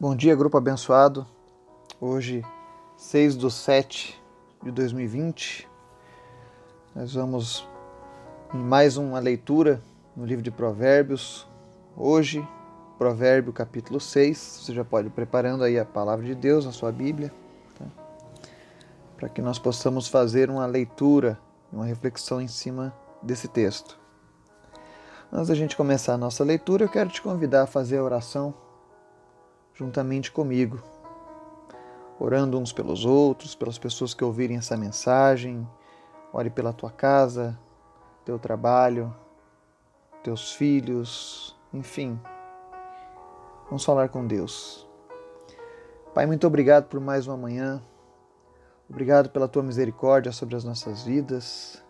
Bom dia, grupo abençoado. Hoje, 6 de 7 de 2020, nós vamos em mais uma leitura no livro de Provérbios. Hoje, Provérbio capítulo 6. Você já pode ir preparando aí a palavra de Deus, a sua Bíblia, tá? para que nós possamos fazer uma leitura, uma reflexão em cima desse texto. Antes da gente começar a nossa leitura, eu quero te convidar a fazer a oração juntamente comigo, orando uns pelos outros, pelas pessoas que ouvirem essa mensagem. Ore pela tua casa, teu trabalho, teus filhos, enfim. Vamos falar com Deus. Pai, muito obrigado por mais uma manhã. Obrigado pela tua misericórdia sobre as nossas vidas.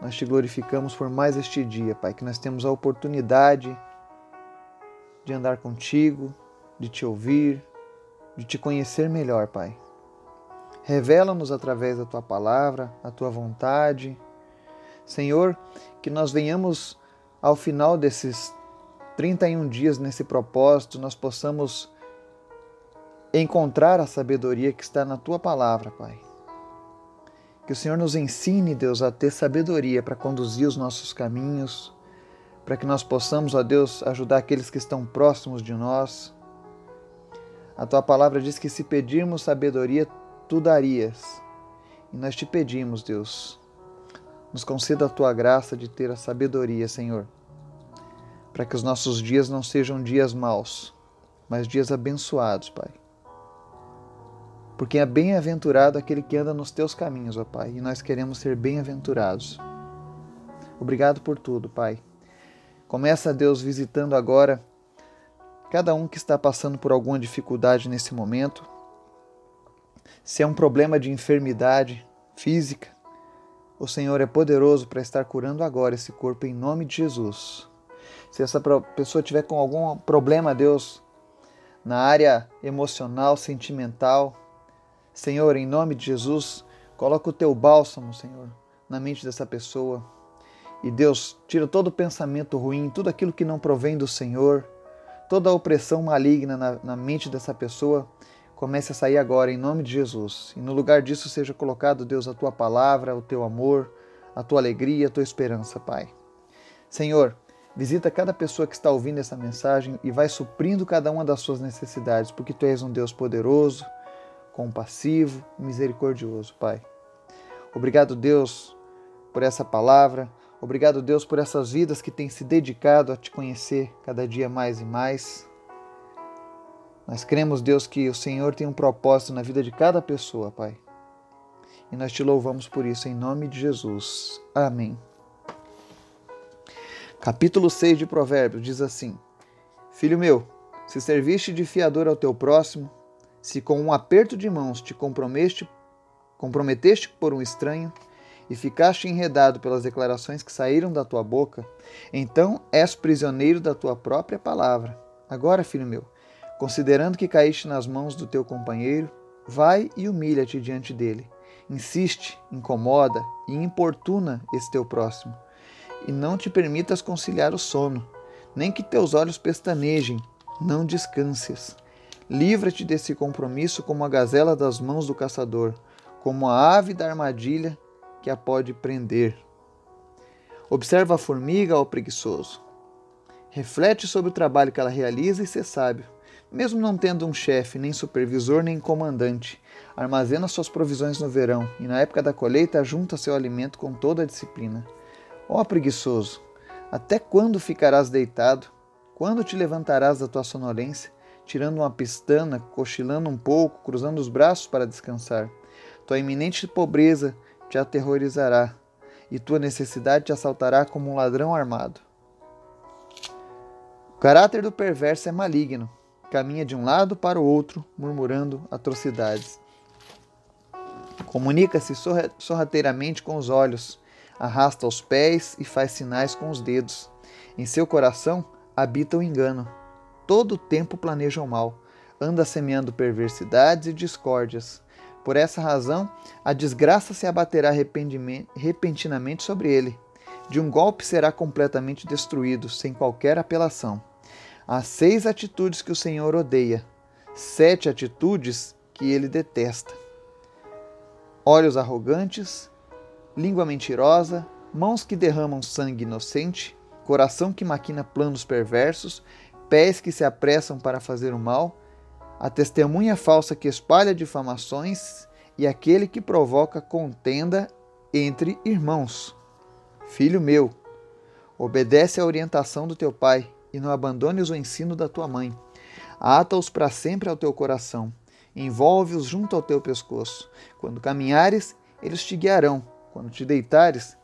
Nós te glorificamos por mais este dia, Pai, que nós temos a oportunidade de andar contigo, de te ouvir, de te conhecer melhor, Pai. Revela-nos através da tua palavra, a tua vontade. Senhor, que nós venhamos ao final desses 31 dias nesse propósito, nós possamos encontrar a sabedoria que está na tua palavra, Pai. Que o Senhor nos ensine, Deus, a ter sabedoria para conduzir os nossos caminhos, para que nós possamos, ó Deus, ajudar aqueles que estão próximos de nós a tua palavra diz que se pedirmos sabedoria, tu darias. E nós te pedimos, Deus, nos conceda a tua graça de ter a sabedoria, Senhor, para que os nossos dias não sejam dias maus, mas dias abençoados, Pai. Porque é bem-aventurado aquele que anda nos teus caminhos, ó Pai, e nós queremos ser bem-aventurados. Obrigado por tudo, Pai. Começa, Deus, visitando agora cada um que está passando por alguma dificuldade nesse momento, se é um problema de enfermidade física, o Senhor é poderoso para estar curando agora esse corpo em nome de Jesus. Se essa pessoa tiver com algum problema, Deus, na área emocional, sentimental, Senhor, em nome de Jesus, coloca o teu bálsamo, Senhor, na mente dessa pessoa. E Deus, tira todo o pensamento ruim, tudo aquilo que não provém do Senhor toda a opressão maligna na, na mente dessa pessoa comece a sair agora em nome de Jesus. E no lugar disso seja colocado, Deus, a tua palavra, o teu amor, a tua alegria, a tua esperança, Pai. Senhor, visita cada pessoa que está ouvindo essa mensagem e vai suprindo cada uma das suas necessidades, porque tu és um Deus poderoso, compassivo, misericordioso, Pai. Obrigado, Deus, por essa palavra. Obrigado, Deus, por essas vidas que têm se dedicado a te conhecer cada dia mais e mais. Nós cremos, Deus, que o Senhor tem um propósito na vida de cada pessoa, Pai. E nós te louvamos por isso, em nome de Jesus. Amém. Capítulo 6 de Provérbios diz assim: Filho meu, se serviste de fiador ao teu próximo, se com um aperto de mãos te comprometeste, comprometeste por um estranho, e ficaste enredado pelas declarações que saíram da tua boca, então és prisioneiro da tua própria palavra. Agora, filho meu, considerando que caíste nas mãos do teu companheiro, vai e humilha-te diante dele. Insiste, incomoda e importuna esse teu próximo, e não te permitas conciliar o sono, nem que teus olhos pestanejem, não descanses. Livra-te desse compromisso como a gazela das mãos do caçador, como a ave da armadilha que a pode prender. Observa a formiga ao preguiçoso. Reflete sobre o trabalho que ela realiza e ser sábio. Mesmo não tendo um chefe, nem supervisor, nem comandante, armazena suas provisões no verão e na época da colheita junta seu alimento com toda a disciplina. Ó preguiçoso, até quando ficarás deitado? Quando te levantarás da tua sonolência, tirando uma pistana, cochilando um pouco, cruzando os braços para descansar? Tua iminente pobreza te aterrorizará, e tua necessidade te assaltará como um ladrão armado. O caráter do perverso é maligno, caminha de um lado para o outro, murmurando atrocidades. Comunica-se sorrateiramente com os olhos, arrasta os pés e faz sinais com os dedos. Em seu coração habita o engano. Todo o tempo planeja o mal, anda semeando perversidades e discórdias. Por essa razão, a desgraça se abaterá repentinamente sobre ele. De um golpe será completamente destruído, sem qualquer apelação. Há seis atitudes que o Senhor odeia: sete atitudes que ele detesta: olhos arrogantes, língua mentirosa, mãos que derramam sangue inocente, coração que maquina planos perversos, pés que se apressam para fazer o mal, a testemunha falsa que espalha difamações e aquele que provoca contenda entre irmãos. Filho meu, obedece à orientação do teu pai e não abandones o ensino da tua mãe. Ata-os para sempre ao teu coração, envolve-os junto ao teu pescoço. Quando caminhares, eles te guiarão. Quando te deitares,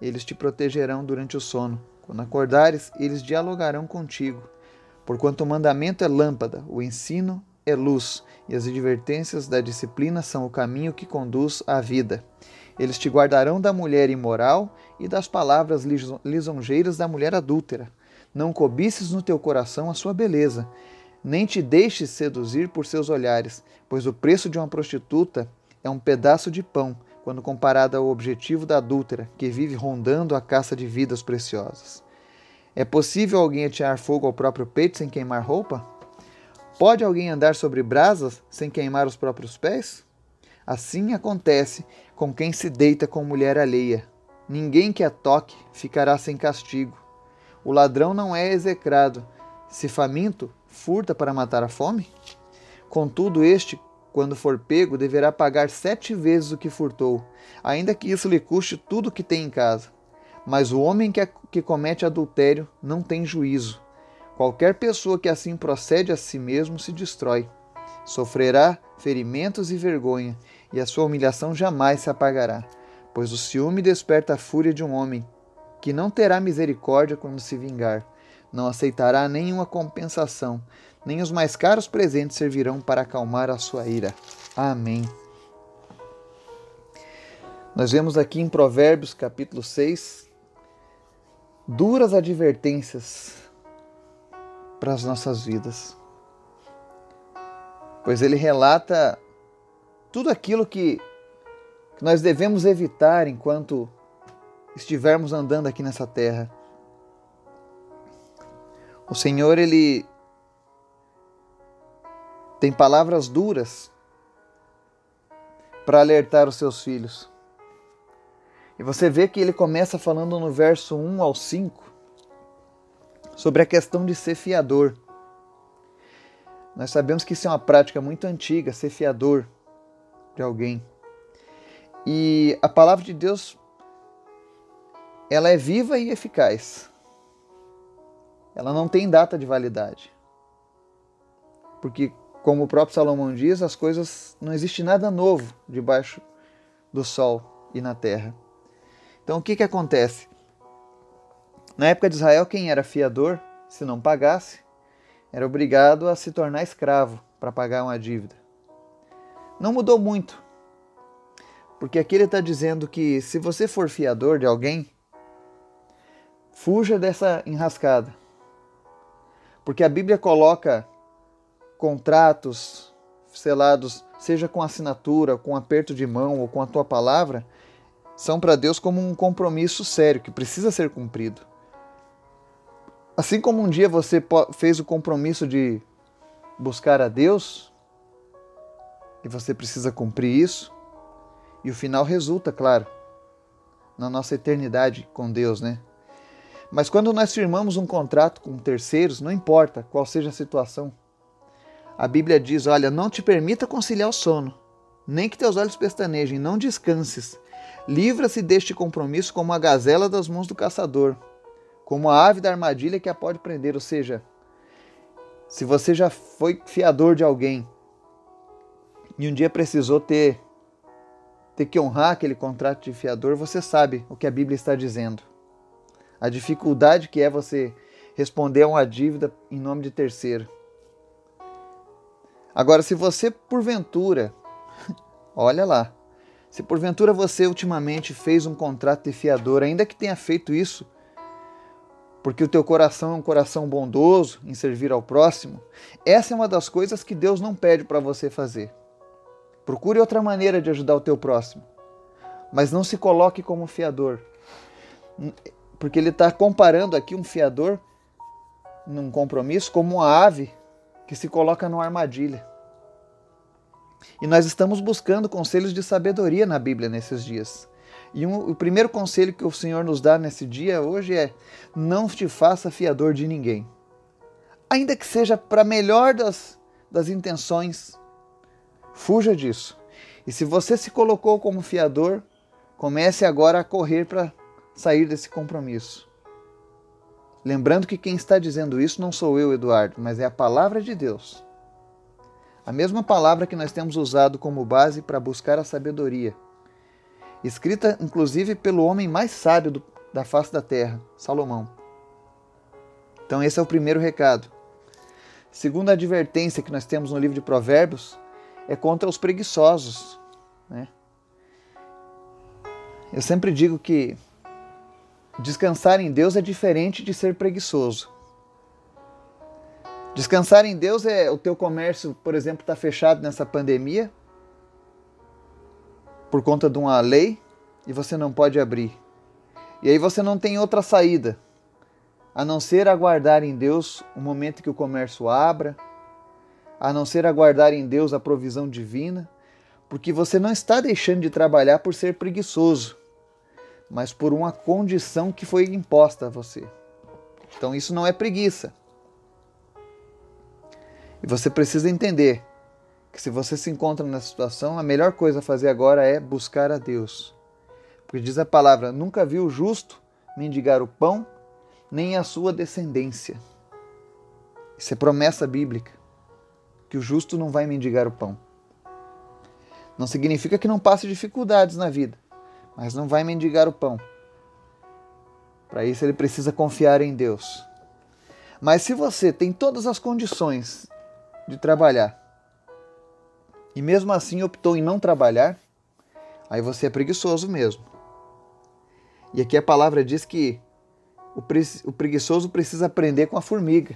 eles te protegerão durante o sono. Quando acordares, eles dialogarão contigo. Porquanto o mandamento é lâmpada, o ensino é luz, e as advertências da disciplina são o caminho que conduz à vida. Eles te guardarão da mulher imoral e das palavras lisonjeiras da mulher adúltera. Não cobices no teu coração a sua beleza, nem te deixes seduzir por seus olhares, pois o preço de uma prostituta é um pedaço de pão, quando comparado ao objetivo da adúltera, que vive rondando a caça de vidas preciosas. É possível alguém atirar fogo ao próprio peito sem queimar roupa? Pode alguém andar sobre brasas sem queimar os próprios pés? Assim acontece com quem se deita com mulher alheia. Ninguém que a toque ficará sem castigo. O ladrão não é execrado. Se faminto, furta para matar a fome? Contudo, este, quando for pego, deverá pagar sete vezes o que furtou, ainda que isso lhe custe tudo o que tem em casa. Mas o homem que, que comete adultério não tem juízo. Qualquer pessoa que assim procede a si mesmo se destrói. Sofrerá ferimentos e vergonha, e a sua humilhação jamais se apagará, pois o ciúme desperta a fúria de um homem, que não terá misericórdia quando se vingar, não aceitará nenhuma compensação, nem os mais caros presentes servirão para acalmar a sua ira. Amém. Nós vemos aqui em Provérbios capítulo 6 duras advertências para as nossas vidas. Pois ele relata tudo aquilo que, que nós devemos evitar enquanto estivermos andando aqui nessa terra. O Senhor, Ele tem palavras duras para alertar os seus filhos. E você vê que ele começa falando no verso 1 ao 5 sobre a questão de ser fiador. Nós sabemos que isso é uma prática muito antiga, ser fiador de alguém. E a palavra de Deus ela é viva e eficaz. Ela não tem data de validade. Porque como o próprio Salomão diz, as coisas não existe nada novo debaixo do sol e na terra. Então o que que acontece? Na época de Israel, quem era fiador, se não pagasse, era obrigado a se tornar escravo para pagar uma dívida. Não mudou muito. Porque aqui ele está dizendo que se você for fiador de alguém, fuja dessa enrascada. Porque a Bíblia coloca contratos selados, seja com assinatura, com aperto de mão ou com a tua palavra, são para Deus como um compromisso sério que precisa ser cumprido. Assim como um dia você fez o compromisso de buscar a Deus, e você precisa cumprir isso. E o final resulta, claro, na nossa eternidade com Deus, né? Mas quando nós firmamos um contrato com terceiros, não importa qual seja a situação, a Bíblia diz: olha, não te permita conciliar o sono, nem que teus olhos pestanejem, não descanses. Livra-se deste compromisso como a gazela das mãos do caçador, como a ave da armadilha que a pode prender. Ou seja, se você já foi fiador de alguém e um dia precisou ter ter que honrar aquele contrato de fiador, você sabe o que a Bíblia está dizendo. A dificuldade que é você responder a uma dívida em nome de terceiro. Agora, se você porventura, olha lá, se porventura você ultimamente fez um contrato de fiador, ainda que tenha feito isso, porque o teu coração é um coração bondoso em servir ao próximo, essa é uma das coisas que Deus não pede para você fazer. Procure outra maneira de ajudar o teu próximo. Mas não se coloque como fiador. Porque ele está comparando aqui um fiador num compromisso como uma ave que se coloca numa armadilha. E nós estamos buscando conselhos de sabedoria na Bíblia nesses dias. E um, o primeiro conselho que o Senhor nos dá nesse dia hoje é: não te faça fiador de ninguém. Ainda que seja para melhor das, das intenções, fuja disso. E se você se colocou como fiador, comece agora a correr para sair desse compromisso. Lembrando que quem está dizendo isso não sou eu, Eduardo, mas é a palavra de Deus. A mesma palavra que nós temos usado como base para buscar a sabedoria. Escrita inclusive pelo homem mais sábio do, da face da terra, Salomão. Então, esse é o primeiro recado. Segunda advertência que nós temos no livro de Provérbios é contra os preguiçosos. Né? Eu sempre digo que descansar em Deus é diferente de ser preguiçoso. Descansar em Deus é o teu comércio, por exemplo, está fechado nessa pandemia por conta de uma lei e você não pode abrir. E aí você não tem outra saída a não ser aguardar em Deus o momento que o comércio abra, a não ser aguardar em Deus a provisão divina, porque você não está deixando de trabalhar por ser preguiçoso mas por uma condição que foi imposta a você. Então isso não é preguiça. E você precisa entender que se você se encontra nessa situação, a melhor coisa a fazer agora é buscar a Deus. Porque diz a palavra: nunca viu o justo mendigar o pão, nem a sua descendência. Isso é promessa bíblica, que o justo não vai mendigar o pão. Não significa que não passe dificuldades na vida mas não vai mendigar o pão. Para isso ele precisa confiar em Deus. Mas se você tem todas as condições de trabalhar e mesmo assim optou em não trabalhar, aí você é preguiçoso mesmo. E aqui a palavra diz que o preguiçoso precisa aprender com a formiga.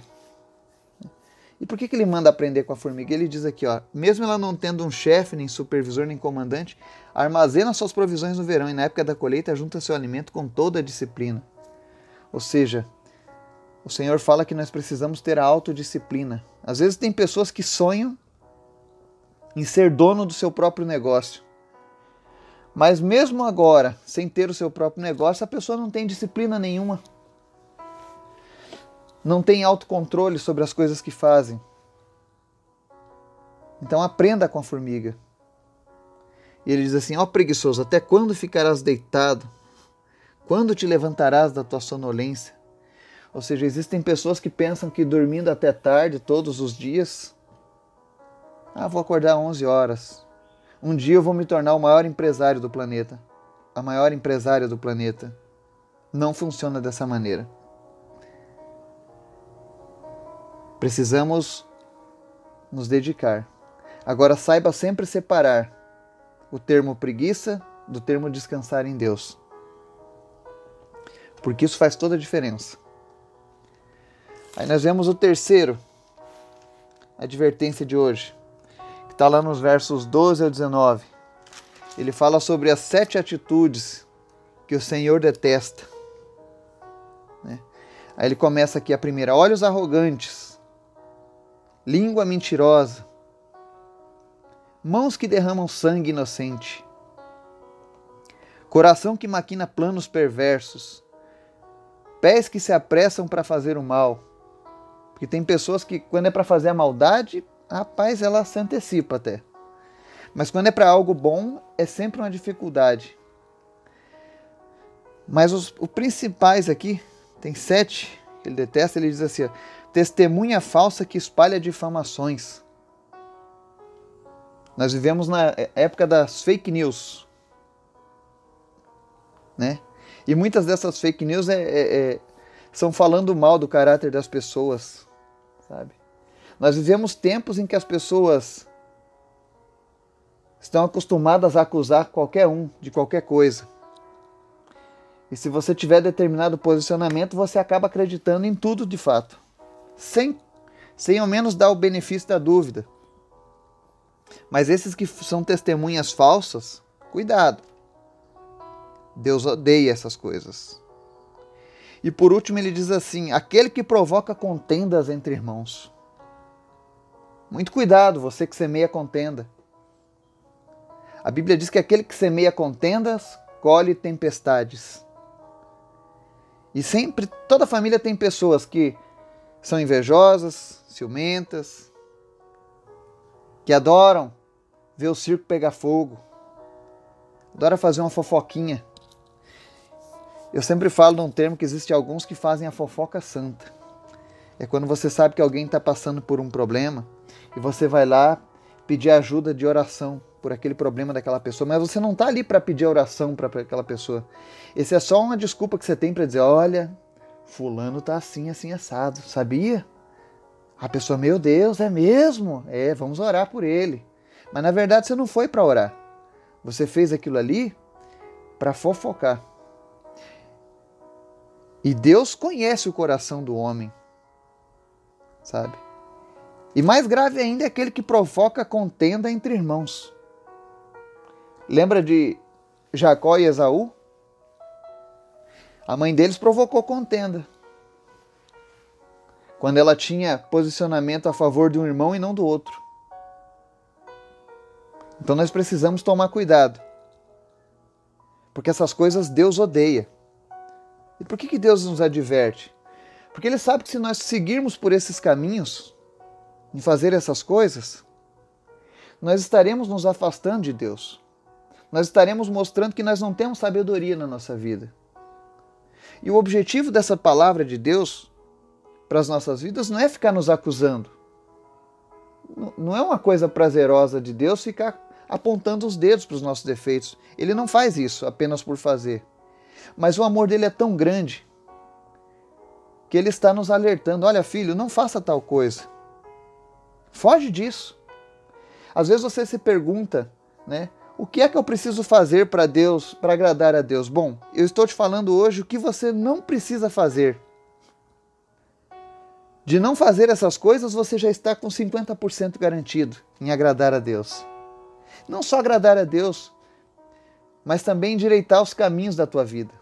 E por que, que ele manda aprender com a formiga? Ele diz aqui, ó, mesmo ela não tendo um chefe, nem supervisor, nem comandante, armazena suas provisões no verão e na época da colheita junta seu alimento com toda a disciplina. Ou seja, o Senhor fala que nós precisamos ter a autodisciplina. Às vezes tem pessoas que sonham em ser dono do seu próprio negócio. Mas mesmo agora, sem ter o seu próprio negócio, a pessoa não tem disciplina nenhuma não tem autocontrole sobre as coisas que fazem. Então aprenda com a formiga. E ele diz assim: Ó oh, preguiçoso, até quando ficarás deitado? Quando te levantarás da tua sonolência? Ou seja, existem pessoas que pensam que dormindo até tarde todos os dias, ah, vou acordar 11 horas. Um dia eu vou me tornar o maior empresário do planeta. A maior empresária do planeta. Não funciona dessa maneira. Precisamos nos dedicar. Agora saiba sempre separar o termo preguiça do termo descansar em Deus. Porque isso faz toda a diferença. Aí nós vemos o terceiro, a advertência de hoje, está lá nos versos 12 ao 19. Ele fala sobre as sete atitudes que o Senhor detesta. Né? Aí ele começa aqui a primeira: olhos arrogantes língua mentirosa, mãos que derramam sangue inocente, coração que maquina planos perversos, pés que se apressam para fazer o mal. Porque tem pessoas que, quando é para fazer a maldade, rapaz, ela se antecipa até. Mas quando é para algo bom, é sempre uma dificuldade. Mas os, os principais aqui, tem sete ele detesta, ele diz assim: testemunha falsa que espalha difamações. Nós vivemos na época das fake news, né? E muitas dessas fake news é, é, é, são falando mal do caráter das pessoas, sabe? Nós vivemos tempos em que as pessoas estão acostumadas a acusar qualquer um de qualquer coisa. E se você tiver determinado posicionamento, você acaba acreditando em tudo de fato sem, sem ao menos dar o benefício da dúvida. Mas esses que são testemunhas falsas, cuidado. Deus odeia essas coisas. E por último, ele diz assim: aquele que provoca contendas entre irmãos. Muito cuidado, você que semeia contenda. A Bíblia diz que aquele que semeia contendas colhe tempestades. E sempre, toda família tem pessoas que são invejosas, ciumentas, que adoram ver o circo pegar fogo, adora fazer uma fofoquinha. Eu sempre falo num termo que existe alguns que fazem a fofoca santa. É quando você sabe que alguém está passando por um problema e você vai lá pedir ajuda de oração por aquele problema daquela pessoa, mas você não está ali para pedir oração para aquela pessoa. Esse é só uma desculpa que você tem para dizer: olha, fulano está assim, assim assado, sabia? A pessoa, meu Deus, é mesmo? É, vamos orar por ele. Mas na verdade você não foi para orar. Você fez aquilo ali para fofocar. E Deus conhece o coração do homem, sabe? E mais grave ainda é aquele que provoca contenda entre irmãos. Lembra de Jacó e Esaú? A mãe deles provocou contenda. Quando ela tinha posicionamento a favor de um irmão e não do outro. Então nós precisamos tomar cuidado. Porque essas coisas Deus odeia. E por que, que Deus nos adverte? Porque Ele sabe que se nós seguirmos por esses caminhos, em fazer essas coisas, nós estaremos nos afastando de Deus. Nós estaremos mostrando que nós não temos sabedoria na nossa vida. E o objetivo dessa palavra de Deus para as nossas vidas não é ficar nos acusando. Não é uma coisa prazerosa de Deus ficar apontando os dedos para os nossos defeitos. Ele não faz isso apenas por fazer. Mas o amor dele é tão grande que ele está nos alertando: olha, filho, não faça tal coisa. Foge disso. Às vezes você se pergunta, né? O que é que eu preciso fazer para Deus, para agradar a Deus? Bom, eu estou te falando hoje o que você não precisa fazer. De não fazer essas coisas, você já está com 50% garantido em agradar a Deus. Não só agradar a Deus, mas também endireitar os caminhos da tua vida.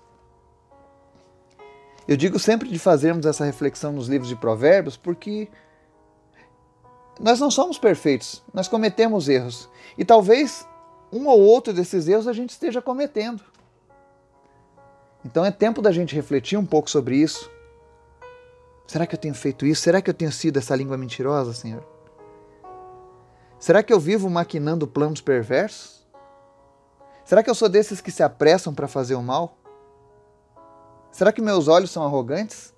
Eu digo sempre de fazermos essa reflexão nos livros de Provérbios porque nós não somos perfeitos, nós cometemos erros. E talvez um ou outro desses erros a gente esteja cometendo. Então é tempo da gente refletir um pouco sobre isso. Será que eu tenho feito isso? Será que eu tenho sido essa língua mentirosa, Senhor? Será que eu vivo maquinando planos perversos? Será que eu sou desses que se apressam para fazer o mal? Será que meus olhos são arrogantes?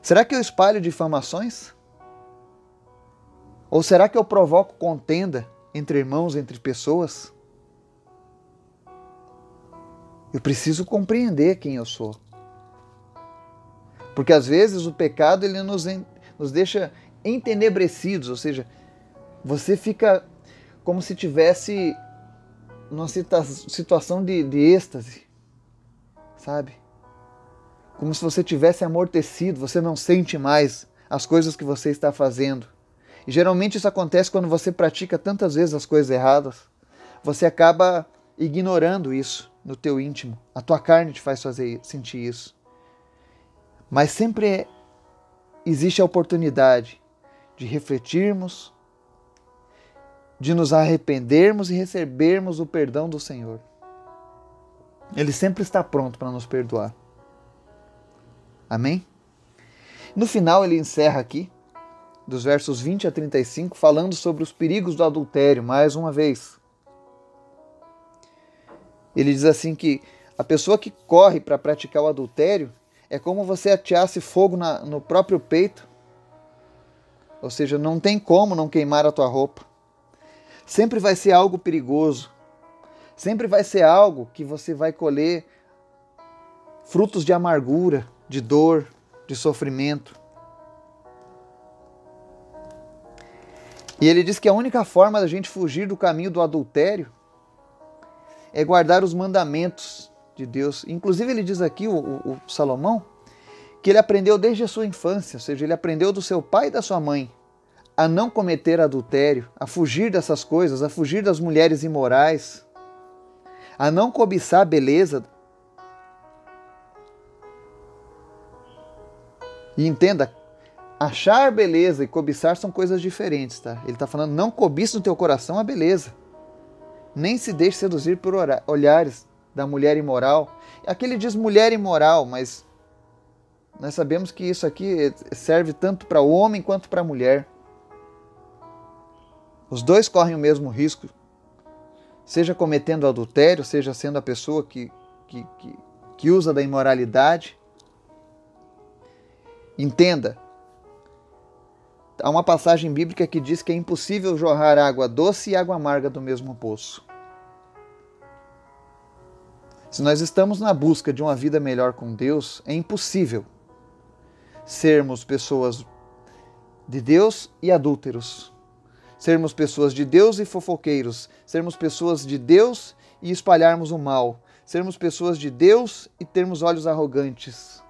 Será que eu espalho difamações? Ou será que eu provoco contenda entre irmãos, entre pessoas? Eu preciso compreender quem eu sou. Porque às vezes o pecado ele nos, nos deixa entenebrecidos, ou seja, você fica como se tivesse numa situação de, de êxtase, sabe? Como se você tivesse amortecido, você não sente mais as coisas que você está fazendo. E geralmente isso acontece quando você pratica tantas vezes as coisas erradas. Você acaba ignorando isso no teu íntimo. A tua carne te faz fazer sentir isso. Mas sempre existe a oportunidade de refletirmos, de nos arrependermos e recebermos o perdão do Senhor. Ele sempre está pronto para nos perdoar. Amém? No final, ele encerra aqui, dos versos 20 a 35, falando sobre os perigos do adultério, mais uma vez. Ele diz assim que a pessoa que corre para praticar o adultério é como você ateasse fogo na, no próprio peito. Ou seja, não tem como não queimar a tua roupa sempre vai ser algo perigoso. Sempre vai ser algo que você vai colher frutos de amargura, de dor, de sofrimento. E ele diz que a única forma da gente fugir do caminho do adultério é guardar os mandamentos de Deus. Inclusive, ele diz aqui, o, o, o Salomão, que ele aprendeu desde a sua infância, ou seja, ele aprendeu do seu pai e da sua mãe a não cometer adultério, a fugir dessas coisas, a fugir das mulheres imorais, a não cobiçar a beleza. E entenda, achar beleza e cobiçar são coisas diferentes, tá? Ele está falando, não cobiça no teu coração a beleza. Nem se deixe seduzir por olhares da mulher imoral. Aqui ele diz mulher imoral, mas nós sabemos que isso aqui serve tanto para o homem quanto para a mulher. Os dois correm o mesmo risco, seja cometendo adultério, seja sendo a pessoa que, que, que, que usa da imoralidade. Entenda, há uma passagem bíblica que diz que é impossível jorrar água doce e água amarga do mesmo poço. Se nós estamos na busca de uma vida melhor com Deus, é impossível sermos pessoas de Deus e adúlteros, sermos pessoas de Deus e fofoqueiros, sermos pessoas de Deus e espalharmos o mal, sermos pessoas de Deus e termos olhos arrogantes.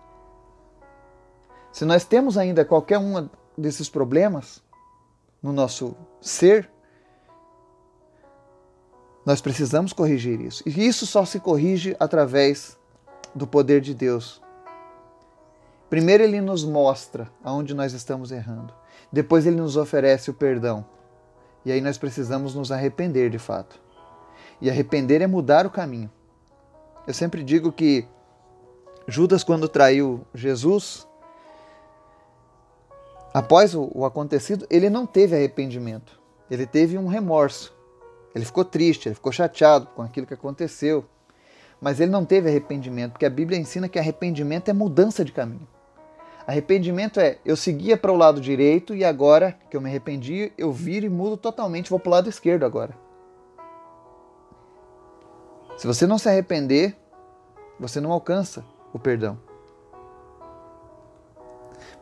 Se nós temos ainda qualquer um desses problemas no nosso ser, nós precisamos corrigir isso. E isso só se corrige através do poder de Deus. Primeiro, ele nos mostra aonde nós estamos errando. Depois, ele nos oferece o perdão. E aí nós precisamos nos arrepender de fato. E arrepender é mudar o caminho. Eu sempre digo que Judas, quando traiu Jesus, após o, o acontecido, ele não teve arrependimento. Ele teve um remorso. Ele ficou triste, ele ficou chateado com aquilo que aconteceu. Mas ele não teve arrependimento, porque a Bíblia ensina que arrependimento é mudança de caminho. Arrependimento é eu seguia para o lado direito e agora que eu me arrependi, eu viro e mudo totalmente, vou para o lado esquerdo agora. Se você não se arrepender, você não alcança o perdão.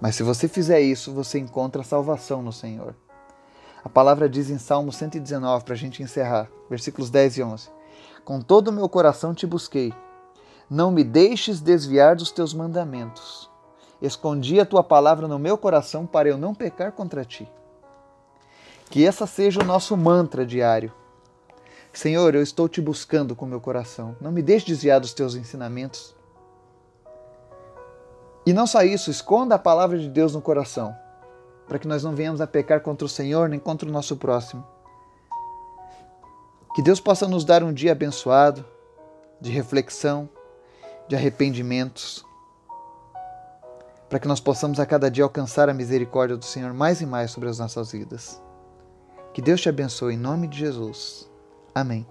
Mas se você fizer isso, você encontra salvação no Senhor. A palavra diz em Salmo 119, para a gente encerrar, versículos 10 e 11: Com todo o meu coração te busquei, não me deixes desviar dos teus mandamentos. Escondi a tua palavra no meu coração para eu não pecar contra ti. Que essa seja o nosso mantra diário. Senhor, eu estou te buscando com meu coração. Não me deixe desviar dos teus ensinamentos. E não só isso, esconda a palavra de Deus no coração, para que nós não venhamos a pecar contra o Senhor nem contra o nosso próximo. Que Deus possa nos dar um dia abençoado, de reflexão, de arrependimentos para que nós possamos a cada dia alcançar a misericórdia do Senhor mais e mais sobre as nossas vidas. Que Deus te abençoe em nome de Jesus. Amém.